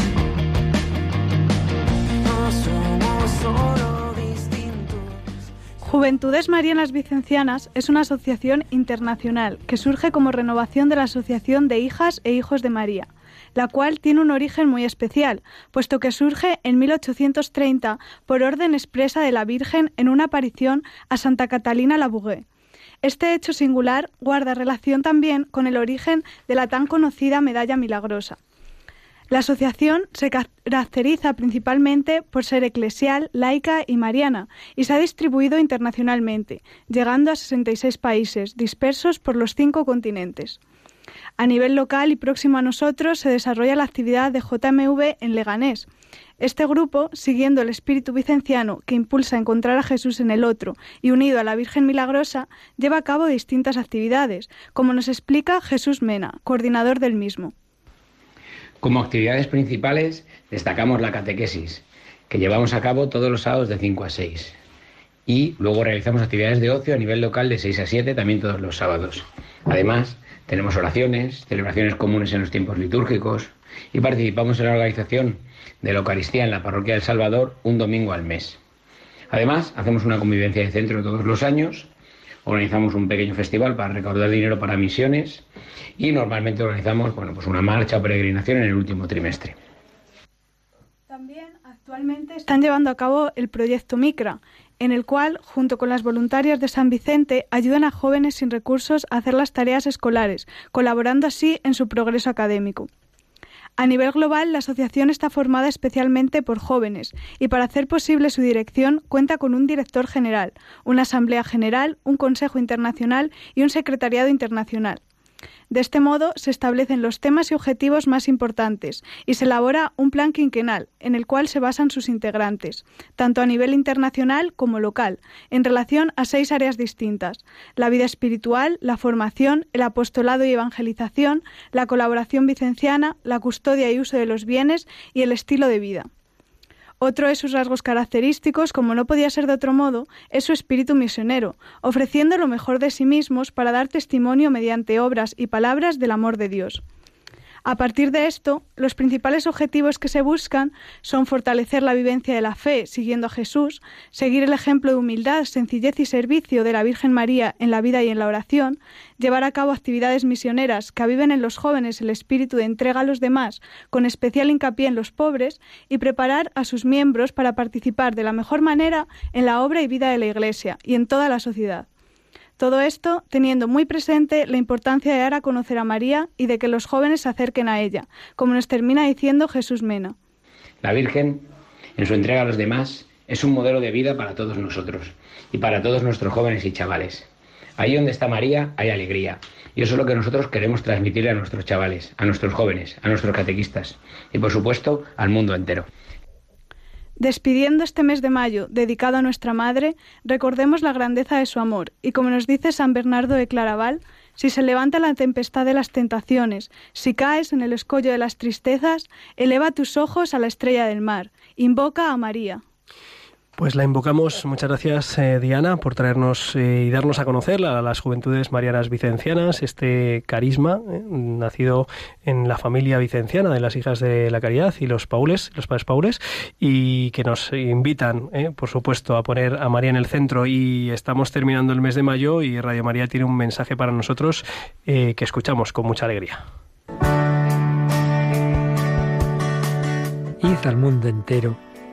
No somos solo distintos. Juventudes Marianas Vicencianas es una asociación internacional que surge como renovación de la Asociación de Hijas e Hijos de María, la cual tiene un origen muy especial, puesto que surge en 1830 por orden expresa de la Virgen en una aparición a Santa Catalina Labouré. Este hecho singular guarda relación también con el origen de la tan conocida medalla milagrosa. La asociación se caracteriza principalmente por ser eclesial, laica y mariana y se ha distribuido internacionalmente, llegando a 66 países dispersos por los cinco continentes. A nivel local y próximo a nosotros se desarrolla la actividad de JMV en Leganés. Este grupo, siguiendo el espíritu vicenciano que impulsa a encontrar a Jesús en el otro y unido a la Virgen Milagrosa, lleva a cabo distintas actividades, como nos explica Jesús Mena, coordinador del mismo. Como actividades principales destacamos la catequesis, que llevamos a cabo todos los sábados de 5 a 6. Y luego realizamos actividades de ocio a nivel local de 6 a 7, también todos los sábados. Además, tenemos oraciones, celebraciones comunes en los tiempos litúrgicos y participamos en la organización de la Eucaristía en la Parroquia del Salvador un domingo al mes. Además, hacemos una convivencia de centro todos los años, organizamos un pequeño festival para recaudar dinero para misiones y normalmente organizamos bueno, pues una marcha o peregrinación en el último trimestre. Actualmente están llevando a cabo el proyecto Micra, en el cual, junto con las voluntarias de San Vicente, ayudan a jóvenes sin recursos a hacer las tareas escolares, colaborando así en su progreso académico. A nivel global, la asociación está formada especialmente por jóvenes y para hacer posible su dirección cuenta con un director general, una asamblea general, un consejo internacional y un secretariado internacional. De este modo se establecen los temas y objetivos más importantes y se elabora un plan quinquenal en el cual se basan sus integrantes, tanto a nivel internacional como local, en relación a seis áreas distintas: la vida espiritual, la formación, el apostolado y evangelización, la colaboración vicenciana, la custodia y uso de los bienes y el estilo de vida. Otro de sus rasgos característicos, como no podía ser de otro modo, es su espíritu misionero, ofreciendo lo mejor de sí mismos para dar testimonio mediante obras y palabras del amor de Dios. A partir de esto, los principales objetivos que se buscan son fortalecer la vivencia de la fe siguiendo a Jesús, seguir el ejemplo de humildad, sencillez y servicio de la Virgen María en la vida y en la oración, llevar a cabo actividades misioneras que aviven en los jóvenes el espíritu de entrega a los demás, con especial hincapié en los pobres, y preparar a sus miembros para participar de la mejor manera en la obra y vida de la Iglesia y en toda la sociedad. Todo esto teniendo muy presente la importancia de dar a conocer a María y de que los jóvenes se acerquen a ella, como nos termina diciendo Jesús Mena. La Virgen, en su entrega a los demás, es un modelo de vida para todos nosotros y para todos nuestros jóvenes y chavales. Ahí donde está María hay alegría. Y eso es lo que nosotros queremos transmitir a nuestros chavales, a nuestros jóvenes, a nuestros catequistas y por supuesto al mundo entero. Despidiendo este mes de mayo dedicado a nuestra Madre, recordemos la grandeza de su amor y como nos dice San Bernardo de Claraval, si se levanta la tempestad de las tentaciones, si caes en el escollo de las tristezas, eleva tus ojos a la estrella del mar, invoca a María. Pues la invocamos. Muchas gracias, eh, Diana, por traernos eh, y darnos a conocer a las juventudes marianas vicencianas, este carisma eh, nacido en la familia vicenciana de las hijas de la caridad y los paules, los padres paules, y que nos invitan, por supuesto, a poner a María en el centro. Y estamos terminando el mes de mayo y Radio María tiene un mensaje para nosotros que escuchamos con mucha alegría. Id al mundo entero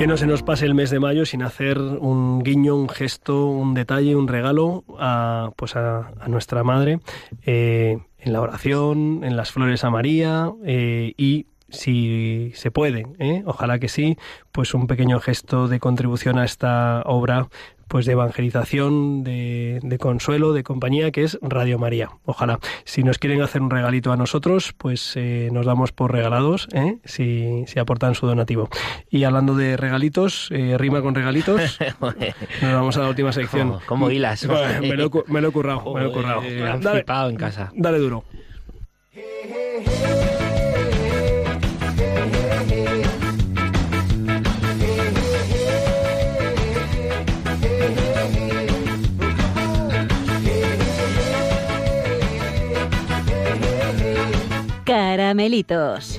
Que no se nos pase el mes de mayo sin hacer un guiño, un gesto, un detalle, un regalo a, pues a, nuestra madre eh, en la oración, en las flores a María eh, y si se puede, ¿eh? ojalá que sí, pues un pequeño gesto de contribución a esta obra pues de evangelización, de, de, consuelo, de compañía, que es Radio María. Ojalá. Si nos quieren hacer un regalito a nosotros, pues eh, nos damos por regalados, ¿eh? si, si, aportan su donativo. Y hablando de regalitos, eh, rima con regalitos, nos vamos a la última sección. Como, como hilas. me, lo, me, lo, he currado, me lo he currado. Dale, en casa. Dale duro. Caramelitos.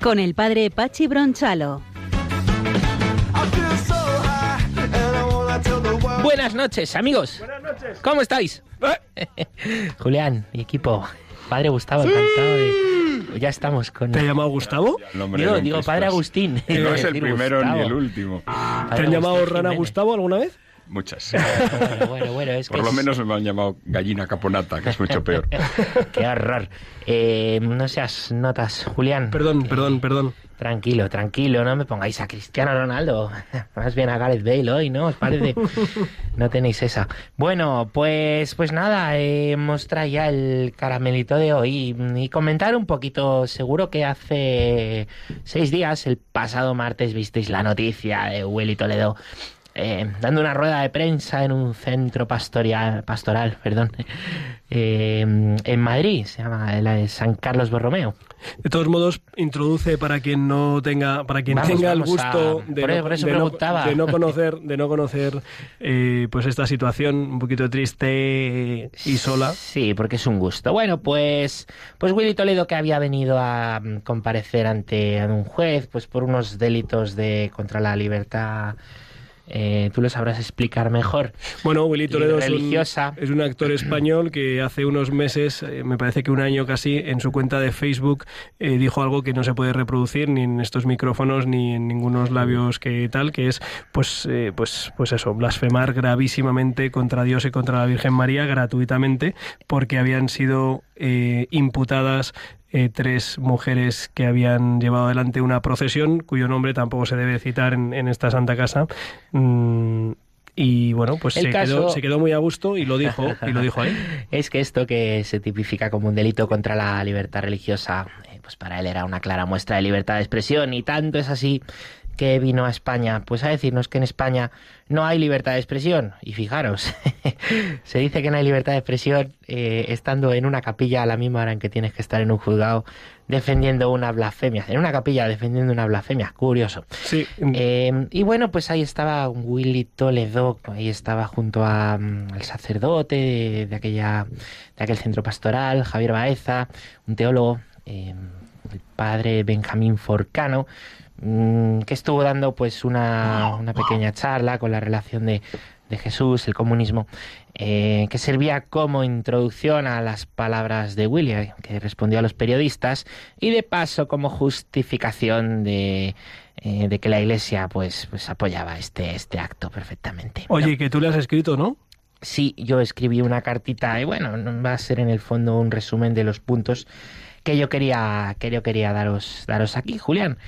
Con el padre Pachi Bronchalo. Buenas noches, amigos. Buenas noches. ¿Cómo estáis? Julián, mi equipo. Padre Gustavo, encantado de... Ya estamos con... ¿Te ha llamado Gustavo? Digo, digo Padre Agustín. No es el primero Gustavo. ni el último. ¿Te han llamado Rana Gustavo alguna vez? Muchas. Bueno, bueno, bueno, es Por que lo es- menos me han llamado gallina caponata, que es mucho peor. Qué horror. Eh, no seas notas, Julián. Perdón, perdón, perdón. Tranquilo, tranquilo, no me pongáis a Cristiano Ronaldo. Más bien a Gareth Bale hoy, ¿no? ¿Os parece? No tenéis esa. Bueno, pues, pues nada, eh, hemos traído ya el caramelito de hoy y comentar un poquito. Seguro que hace seis días, el pasado martes, visteis la noticia de Willy Toledo eh, dando una rueda de prensa en un centro pastoral, pastoral perdón, eh, en Madrid, se llama la de San Carlos Borromeo. De todos modos, introduce para quien no tenga, para quien Vamos, tenga el gusto a- de, por no, eso- por eso de no- preguntaba. de no conocer, de no conocer, eh, pues esta situación un poquito triste y sola. Sí, porque es un gusto. Bueno, pues, pues Willy Toledo que había venido a mm, comparecer ante un juez, pues por unos delitos de contra la libertad. Eh, tú lo sabrás explicar mejor. Bueno, Willy Toledo es un, religiosa. es un actor español que hace unos meses, eh, me parece que un año casi, en su cuenta de Facebook eh, dijo algo que no se puede reproducir ni en estos micrófonos ni en ningunos labios que tal, que es pues eh, pues pues eso, blasfemar gravísimamente contra Dios y contra la Virgen María gratuitamente porque habían sido imputadas eh, tres mujeres que habían llevado adelante una procesión cuyo nombre tampoco se debe citar en, en esta santa casa. Mm, y bueno, pues se, caso- quedó, se quedó muy a gusto y lo dijo, y lo dijo ahí. Es que esto que se tipifica como un delito contra la libertad religiosa, eh, pues para él era una clara muestra de libertad de expresión y tanto es así que vino a España, pues a decirnos que en España no hay libertad de expresión. Y fijaros, se dice que no hay libertad de expresión eh, estando en una capilla a la misma hora en que tienes que estar en un juzgado defendiendo una blasfemia. En una capilla defendiendo una blasfemia. Curioso. Sí. Eh, y bueno, pues ahí estaba Willy Toledo, ahí estaba junto a, mm, al sacerdote de, de aquella, de aquel centro pastoral, Javier Baeza, un teólogo, eh, el padre Benjamín Forcano, mm, que estuvo dando pues una, una pequeña charla con la relación de, de Jesús, el comunismo, eh, que servía como introducción a las palabras de William, que respondió a los periodistas, y de paso como justificación de, eh, de que la Iglesia pues, pues apoyaba este, este acto perfectamente. Oye, que tú le has escrito, ¿no? Sí, yo escribí una cartita y bueno, no va a ser en el fondo un resumen de los puntos que yo quería que yo quería daros daros aquí, Julián,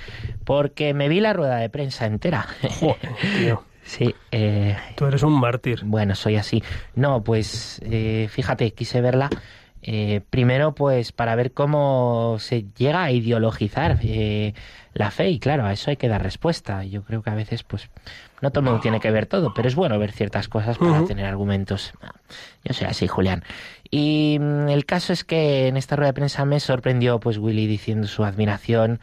porque me vi la rueda de prensa entera. tío. Sí, eh, Tú eres un mártir. bueno, soy así. No, pues eh, fíjate, quise verla. Eh, primero, pues para ver cómo se llega a ideologizar eh, la fe y claro, a eso hay que dar respuesta. Yo creo que a veces, pues, no todo el mundo tiene que ver todo, pero es bueno ver ciertas cosas para tener argumentos. Yo soy así, Julián. Y mm, el caso es que en esta rueda de prensa me sorprendió, pues, Willy diciendo su admiración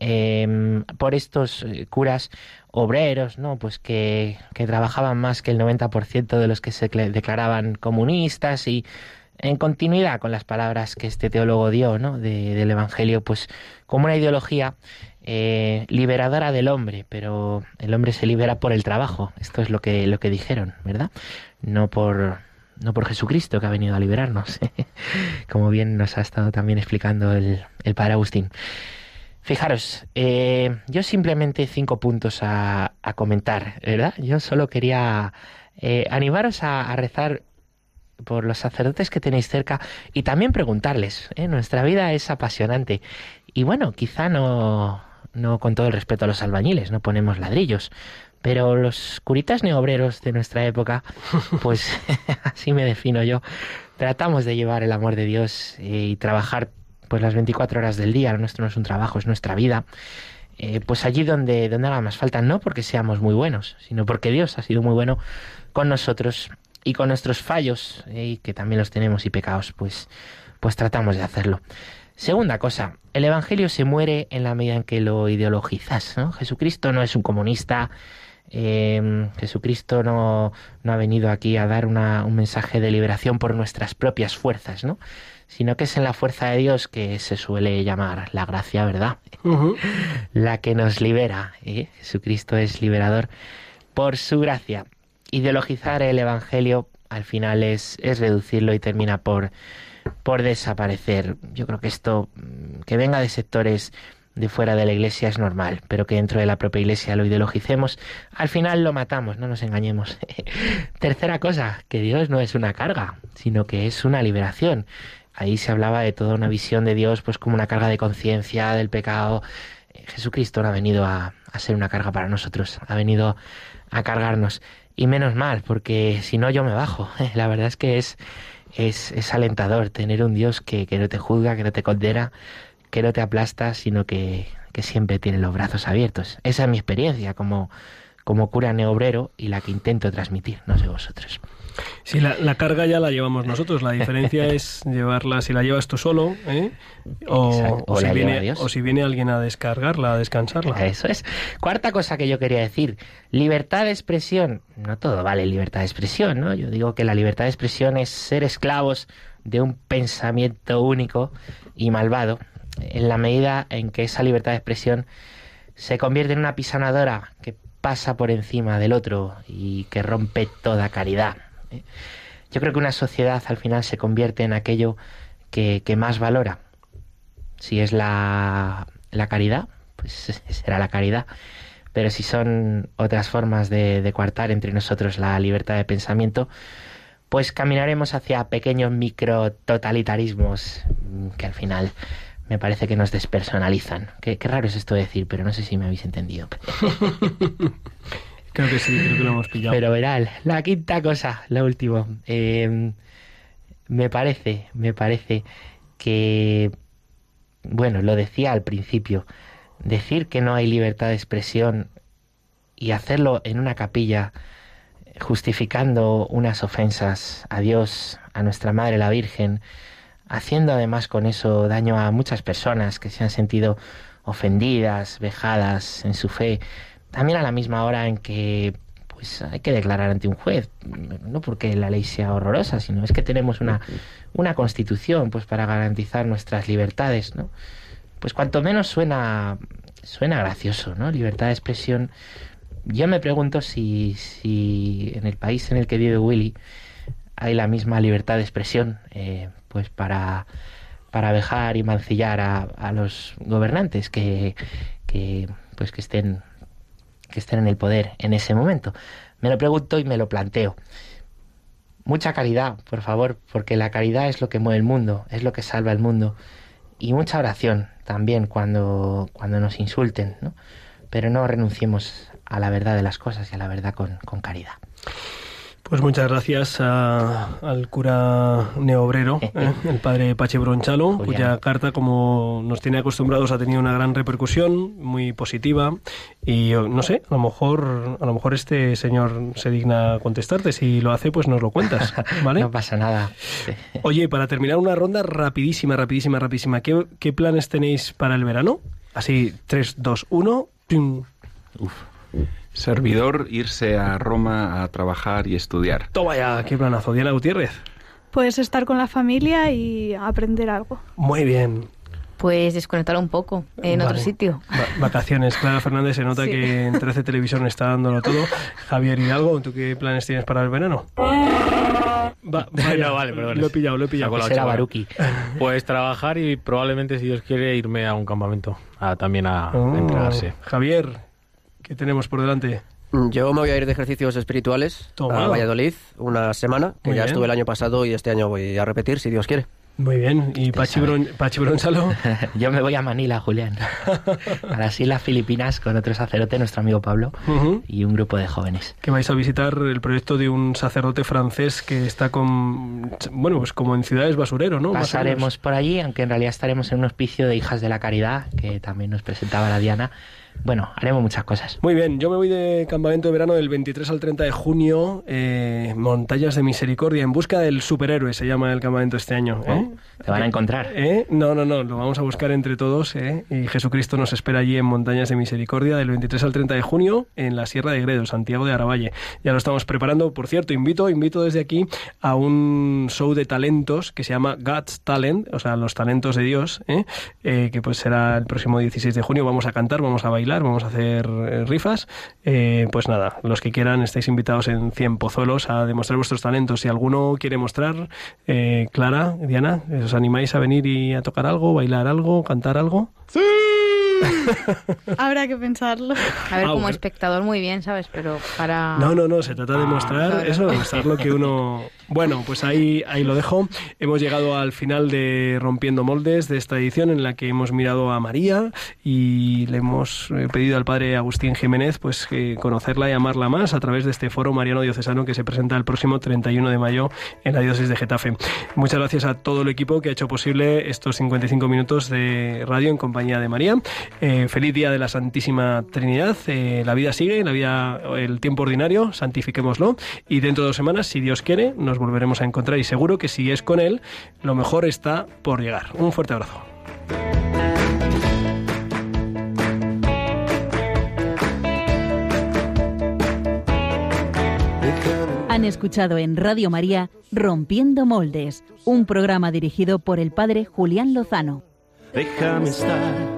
eh, por estos eh, curas obreros, ¿no? Pues que, que trabajaban más que el 90% de los que se declaraban comunistas y en continuidad con las palabras que este teólogo dio, ¿no? De- del Evangelio, pues como una ideología eh, liberadora del hombre, pero el hombre se libera por el trabajo. Esto es lo que, lo que dijeron, ¿verdad? No por, no por Jesucristo que ha venido a liberarnos, como bien nos ha estado también explicando el, el padre Agustín. Fijaros, eh, yo simplemente cinco puntos a, comentar, ¿verdad? Yo solo quería eh, animaros a rezar por los sacerdotes que tenéis cerca y también preguntarles. ¿eh? Nuestra vida es apasionante y bueno, quizá no, no con todo el respeto a los albañiles, no ponemos ladrillos, pero los curitas neobreros de nuestra época, pues así me defino yo, tratamos de llevar el amor de Dios y trabajar pues las 24 horas del día, lo nuestro no es un trabajo, es nuestra vida. eh, pues allí donde, donde haga más falta, no porque seamos muy buenos, sino porque Dios ha sido muy bueno con nosotros y con nuestros fallos, eh, que también los tenemos y pecados, pues, pues tratamos de hacerlo. Segunda cosa, el Evangelio se muere en la medida en que lo ideologizas. ¿no? Jesucristo no es un comunista, eh, Jesucristo no, no ha venido aquí a dar una- un mensaje de liberación por nuestras propias fuerzas, ¿no? sino que es en la fuerza de Dios que se suele llamar la gracia, ¿verdad? La que nos libera. ¿eh? Jesucristo es liberador por su gracia. Ideologizar el Evangelio al final es, es reducirlo y termina por, por desaparecer. Yo creo que esto, mm, que venga de sectores de fuera de la iglesia es normal, pero que dentro de la propia iglesia lo ideologicemos, al final lo matamos, no nos engañemos. Tercera cosa, que Dios no es una carga, sino que es una liberación. Ahí se hablaba de toda una visión de Dios pues como una carga de conciencia, del pecado, Jesucristo no ha venido a, a ser una carga para nosotros, ha venido a cargarnos. Y menos mal, porque si no yo me bajo. La verdad es que es, es, es alentador tener un Dios que, que no te juzga, que no te condena, que no te aplasta, sino que, que siempre tiene los brazos abiertos. Esa es mi experiencia como, como cura neobrero y la que intento transmitir, no sé vosotros. Sí, la, la carga ya la llevamos nosotros. La diferencia es llevarla, si la llevas tú solo, ¿eh? o, o si viene, o si viene alguien a descargarla, a descansarla. Eso es. Cuarta cosa que yo quería decir, libertad de expresión. No todo vale libertad de expresión, ¿no? Yo digo que la libertad de expresión es ser esclavos de un pensamiento único y malvado, en la medida en que esa libertad de expresión se convierte en una pisanadora que pasa por encima del otro y que rompe toda caridad. ¿Eh? Yo creo que una sociedad al final se convierte en aquello que, más valora. Si es la, caridad, pues será la caridad. Pero si son otras formas de, de coartar entre nosotros la libertad de pensamiento, pues caminaremos hacia pequeños micro totalitarismos mm, que al final me parece que nos despersonalizan. Qué, qué raro es esto de decir, pero no sé si me habéis entendido. Pero verán, la quinta cosa, lo último. Eh, me parece, me parece que, bueno, lo decía al principio, decir que no hay libertad de expresión y hacerlo en una capilla justificando unas ofensas a Dios, a nuestra Madre la Virgen, haciendo además con eso daño a muchas personas que se han sentido ofendidas, vejadas en su fe, también a la misma hora en que pues hay que declarar ante un juez, no porque la ley sea horrorosa, sino es que tenemos una, una constitución pues para garantizar nuestras libertades, ¿no? Pues cuanto menos suena suena gracioso, ¿no? Libertad de expresión. Yo me pregunto si, si en el país en el que vive Willy hay la misma libertad de expresión, eh, pues para, para y mancillar a, a los gobernantes que, que, pues que estén que estén en el poder en ese momento. Me lo pregunto y me lo planteo. Mucha caridad, por favor, porque la caridad es lo que mueve el mundo, es lo que salva el mundo. Y mucha oración también cuando, cuando nos insulten, ¿no? Pero no renunciemos a la verdad de las cosas y a la verdad con, con caridad. Pues muchas gracias a- al cura neobrero, ¿eh? el padre Pache Bronchalo, cuya carta, como nos tiene acostumbrados, ha tenido una gran repercusión, muy positiva. Y eh, no sé, a lo mejor, a lo mejor este señor se digna contestarte. Si lo hace, pues nos lo cuentas, ¿vale? No pasa nada. Oye, para terminar una ronda rapidísima, rapidísima, rapidísima. ¿Qué, qué planes tenéis para el verano? Así, 3, 2, 1. Servidor irse a Roma a trabajar y estudiar. Toma ya, qué planazo. Diana Gutiérrez. Puedes estar con la familia y aprender algo. Muy bien. Pues desconectar un poco en otro sitio. Va- vacaciones. Clara Fernández se nota Sí. que en 13 Televisión está dándolo todo. Javier Hidalgo, ¿tú qué planes tienes para el verano? Va, vaya, No, vale, perdón. Lo he pillado, lo he pillado. La chavala. Pues trabajar y probablemente, si Dios quiere, irme a un campamento. a- también a Oh, entrenarse. Javier, ¿qué tenemos por delante? Yo me voy a ir de ejercicios espirituales Toma. a Valladolid una semana, que Muy ya bien. estuve el año pasado y este año voy a repetir, si Dios quiere. Muy bien. ¿Y Pachi, Bron- Pachi Bronchalo? Yo me voy a Manila, Julián. a las Islas Filipinas con otro sacerdote, nuestro amigo Pablo, Ujú. y un grupo de jóvenes. que vais a visitar el proyecto de un sacerdote francés que está con, bueno, pues como en ciudades basurero, ¿no? Pasaremos por allí, aunque en realidad estaremos en un hospicio de Hijas de la Caridad, que también nos presentaba la Diana. Bueno, haremos muchas cosas. Muy bien, yo me voy de campamento de verano del 23 al 30 de junio, eh, Montañas de Misericordia, en busca del superhéroe, se llama el campamento este año. ¿eh? Te van a encontrar. ¿Eh? No, no, no, lo vamos a buscar entre todos ¿eh? y Jesucristo nos espera allí en Montañas de Misericordia del 23 al 30 de junio en la Sierra de Gredos, Santiago de Aravalle. Ya lo estamos preparando, por cierto, invito, invito desde aquí a un show de talentos que se llama God's Talent, o sea, los talentos de Dios, ¿eh? Eh, que pues será el próximo 16 de junio. Vamos a cantar, vamos a bailar, vamos a hacer rifas. Eh, pues nada, los que quieran estáis invitados en 100 Pozuelos a demostrar vuestros talentos. Si alguno quiere mostrar, eh, Clara, Diana, ¿os animáis a venir y a tocar algo, bailar algo, cantar algo? ¡Sí! Habrá que pensarlo. A ver, Ah, como bueno. espectador muy bien, ¿sabes? Pero para... No, no, no, se trata de mostrar claro. eso, de mostrar lo que uno Bueno, pues ahí, ahí lo dejo. Hemos llegado al final de Rompiendo Moldes de esta edición en la que hemos mirado a María y le hemos eh, pedido al padre Agustín Jiménez pues que conocerla y amarla más a través de este foro mariano diocesano que se presenta el próximo 31 de mayo en la diócesis de Getafe. Muchas gracias a todo el equipo que ha hecho posible estos 55 minutos de radio en compañía de María. Eh, feliz día de la Santísima Trinidad. Eh, la vida sigue, la vida, el tiempo ordinario, santifiquémoslo y dentro de dos semanas, si Dios quiere, nos volveremos a encontrar y seguro que si es con Él, lo mejor está por llegar. Un fuerte abrazo. Han escuchado en Radio María Rompiendo Moldes, un programa dirigido por el padre Julián Lozano. Déjame estar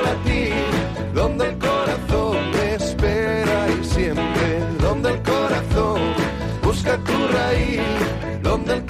busca tu raíz, donde el